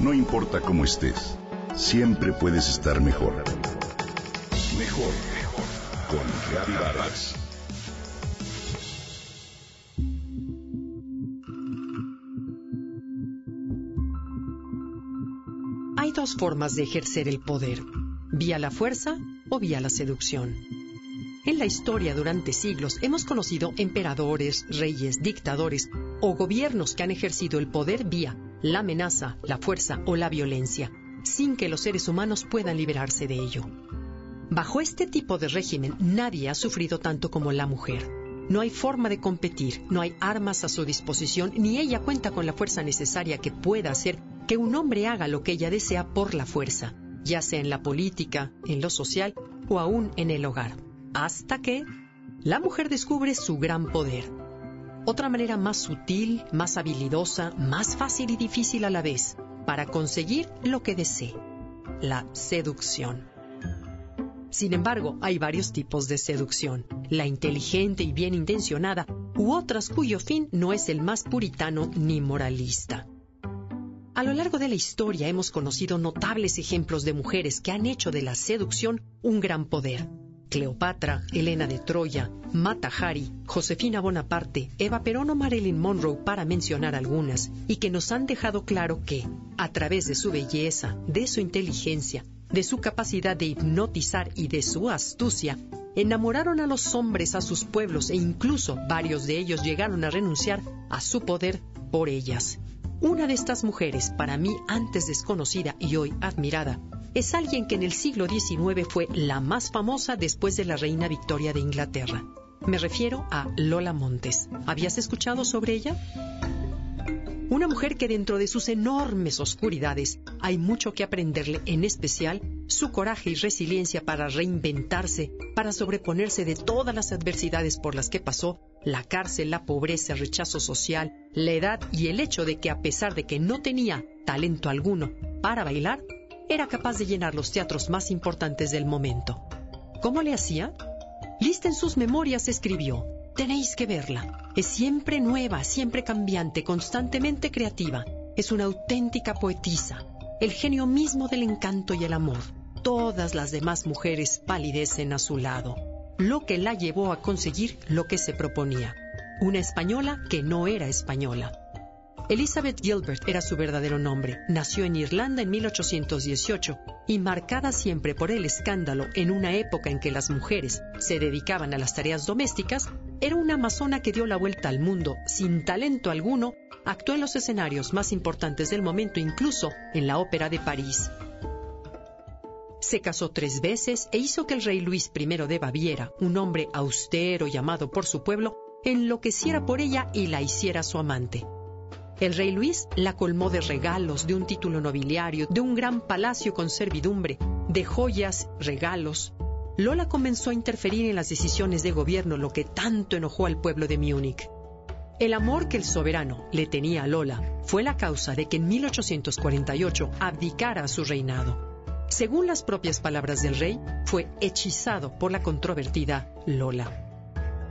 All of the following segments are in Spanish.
No importa cómo estés, siempre puedes estar mejor. Mejor, mejor. Con Reavivadas. Hay dos formas de ejercer el poder, vía la fuerza o vía la seducción. En la historia durante siglos hemos conocido emperadores, reyes, dictadores o gobiernos que han ejercido el poder vía la amenaza, la fuerza o la violencia, sin que los seres humanos puedan liberarse de ello. Bajo este tipo de régimen nadie ha sufrido tanto como la mujer. No hay forma de competir, no hay armas a su disposición, ni ella cuenta con la fuerza necesaria que pueda hacer que un hombre haga lo que ella desea por la fuerza, ya sea en la política, en lo social o aún en el hogar. Hasta que la mujer descubre su gran poder, otra manera más sutil, más habilidosa, más fácil y difícil a la vez para conseguir lo que desee, la seducción. Sin embargo, hay varios tipos de seducción, la inteligente y bien intencionada, u otras cuyo fin no es el más puritano ni moralista. A lo largo de la historia hemos conocido notables ejemplos de mujeres que han hecho de la seducción un gran poder. Cleopatra, Elena de Troya, Mata Hari, Josefina Bonaparte, Eva Perón o Marilyn Monroe, para mencionar algunas, y que nos han dejado claro que, a través de su belleza, de su inteligencia, de su capacidad de hipnotizar y de su astucia, enamoraron a los hombres a sus pueblos e incluso varios de ellos llegaron a renunciar a su poder por ellas. Una de estas mujeres, para mí antes desconocida y hoy admirada, es alguien que en el siglo XIX fue la más famosa después de la reina Victoria de Inglaterra. Me refiero a Lola Montes. ¿Habías escuchado sobre ella? Una mujer que dentro de sus enormes oscuridades hay mucho que aprenderle, en especial su coraje y resiliencia para reinventarse, para sobreponerse de todas las adversidades por las que pasó, la cárcel, la pobreza, el rechazo social, la edad y el hecho de que a pesar de que no tenía talento alguno para bailar, era capaz de llenar los teatros más importantes del momento. ¿Cómo le hacía? Lista en sus memorias escribió, tenéis que verla. Es siempre nueva, siempre cambiante, constantemente creativa. Es una auténtica poetisa, el genio mismo del encanto y el amor. Todas las demás mujeres palidecen a su lado, lo que la llevó a conseguir lo que se proponía. Una española que no era española, Elizabeth Gilbert era su verdadero nombre. Nació en Irlanda en 1818 y marcada siempre por el escándalo en una época en que las mujeres se dedicaban a las tareas domésticas, era una amazona que dio la vuelta al mundo sin talento alguno, actuó en los escenarios más importantes del momento, incluso en la Ópera de París. Se casó tres veces e hizo que el rey Luis I de Baviera, un hombre austero y amado por su pueblo, enloqueciera por ella y la hiciera su amante. El rey Luis la colmó de regalos, de un título nobiliario, de un gran palacio con servidumbre, de joyas, regalos. Lola comenzó a interferir en las decisiones de gobierno, lo que tanto enojó al pueblo de Múnich. El amor que el soberano le tenía a Lola fue la causa de que en 1848 abdicara a su reinado. Según las propias palabras del rey, fue hechizado por la controvertida Lola.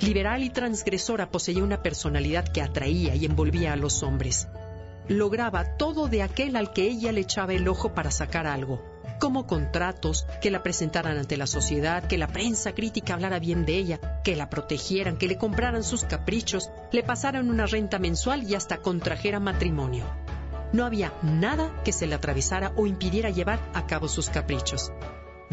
Liberal y transgresora poseía una personalidad que atraía y envolvía a los hombres. Lograba todo de aquel al que ella le echaba el ojo para sacar algo, como contratos, que la presentaran ante la sociedad, que la prensa crítica hablara bien de ella, que la protegieran, que le compraran sus caprichos, le pasaran una renta mensual y hasta contrajera matrimonio. No había nada que se le atravesara o impidiera llevar a cabo sus caprichos.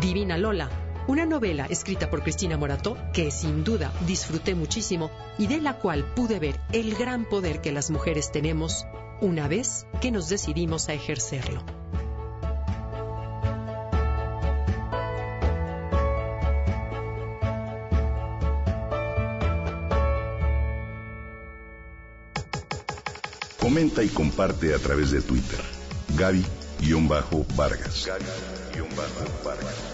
Divina Lola una novela escrita por Cristina Morató que sin duda disfruté muchísimo y de la cual pude ver el gran poder que las mujeres tenemos una vez que nos decidimos a ejercerlo. Comenta y comparte a través de Twitter. Gaby-Vargas. Gaby-Vargas.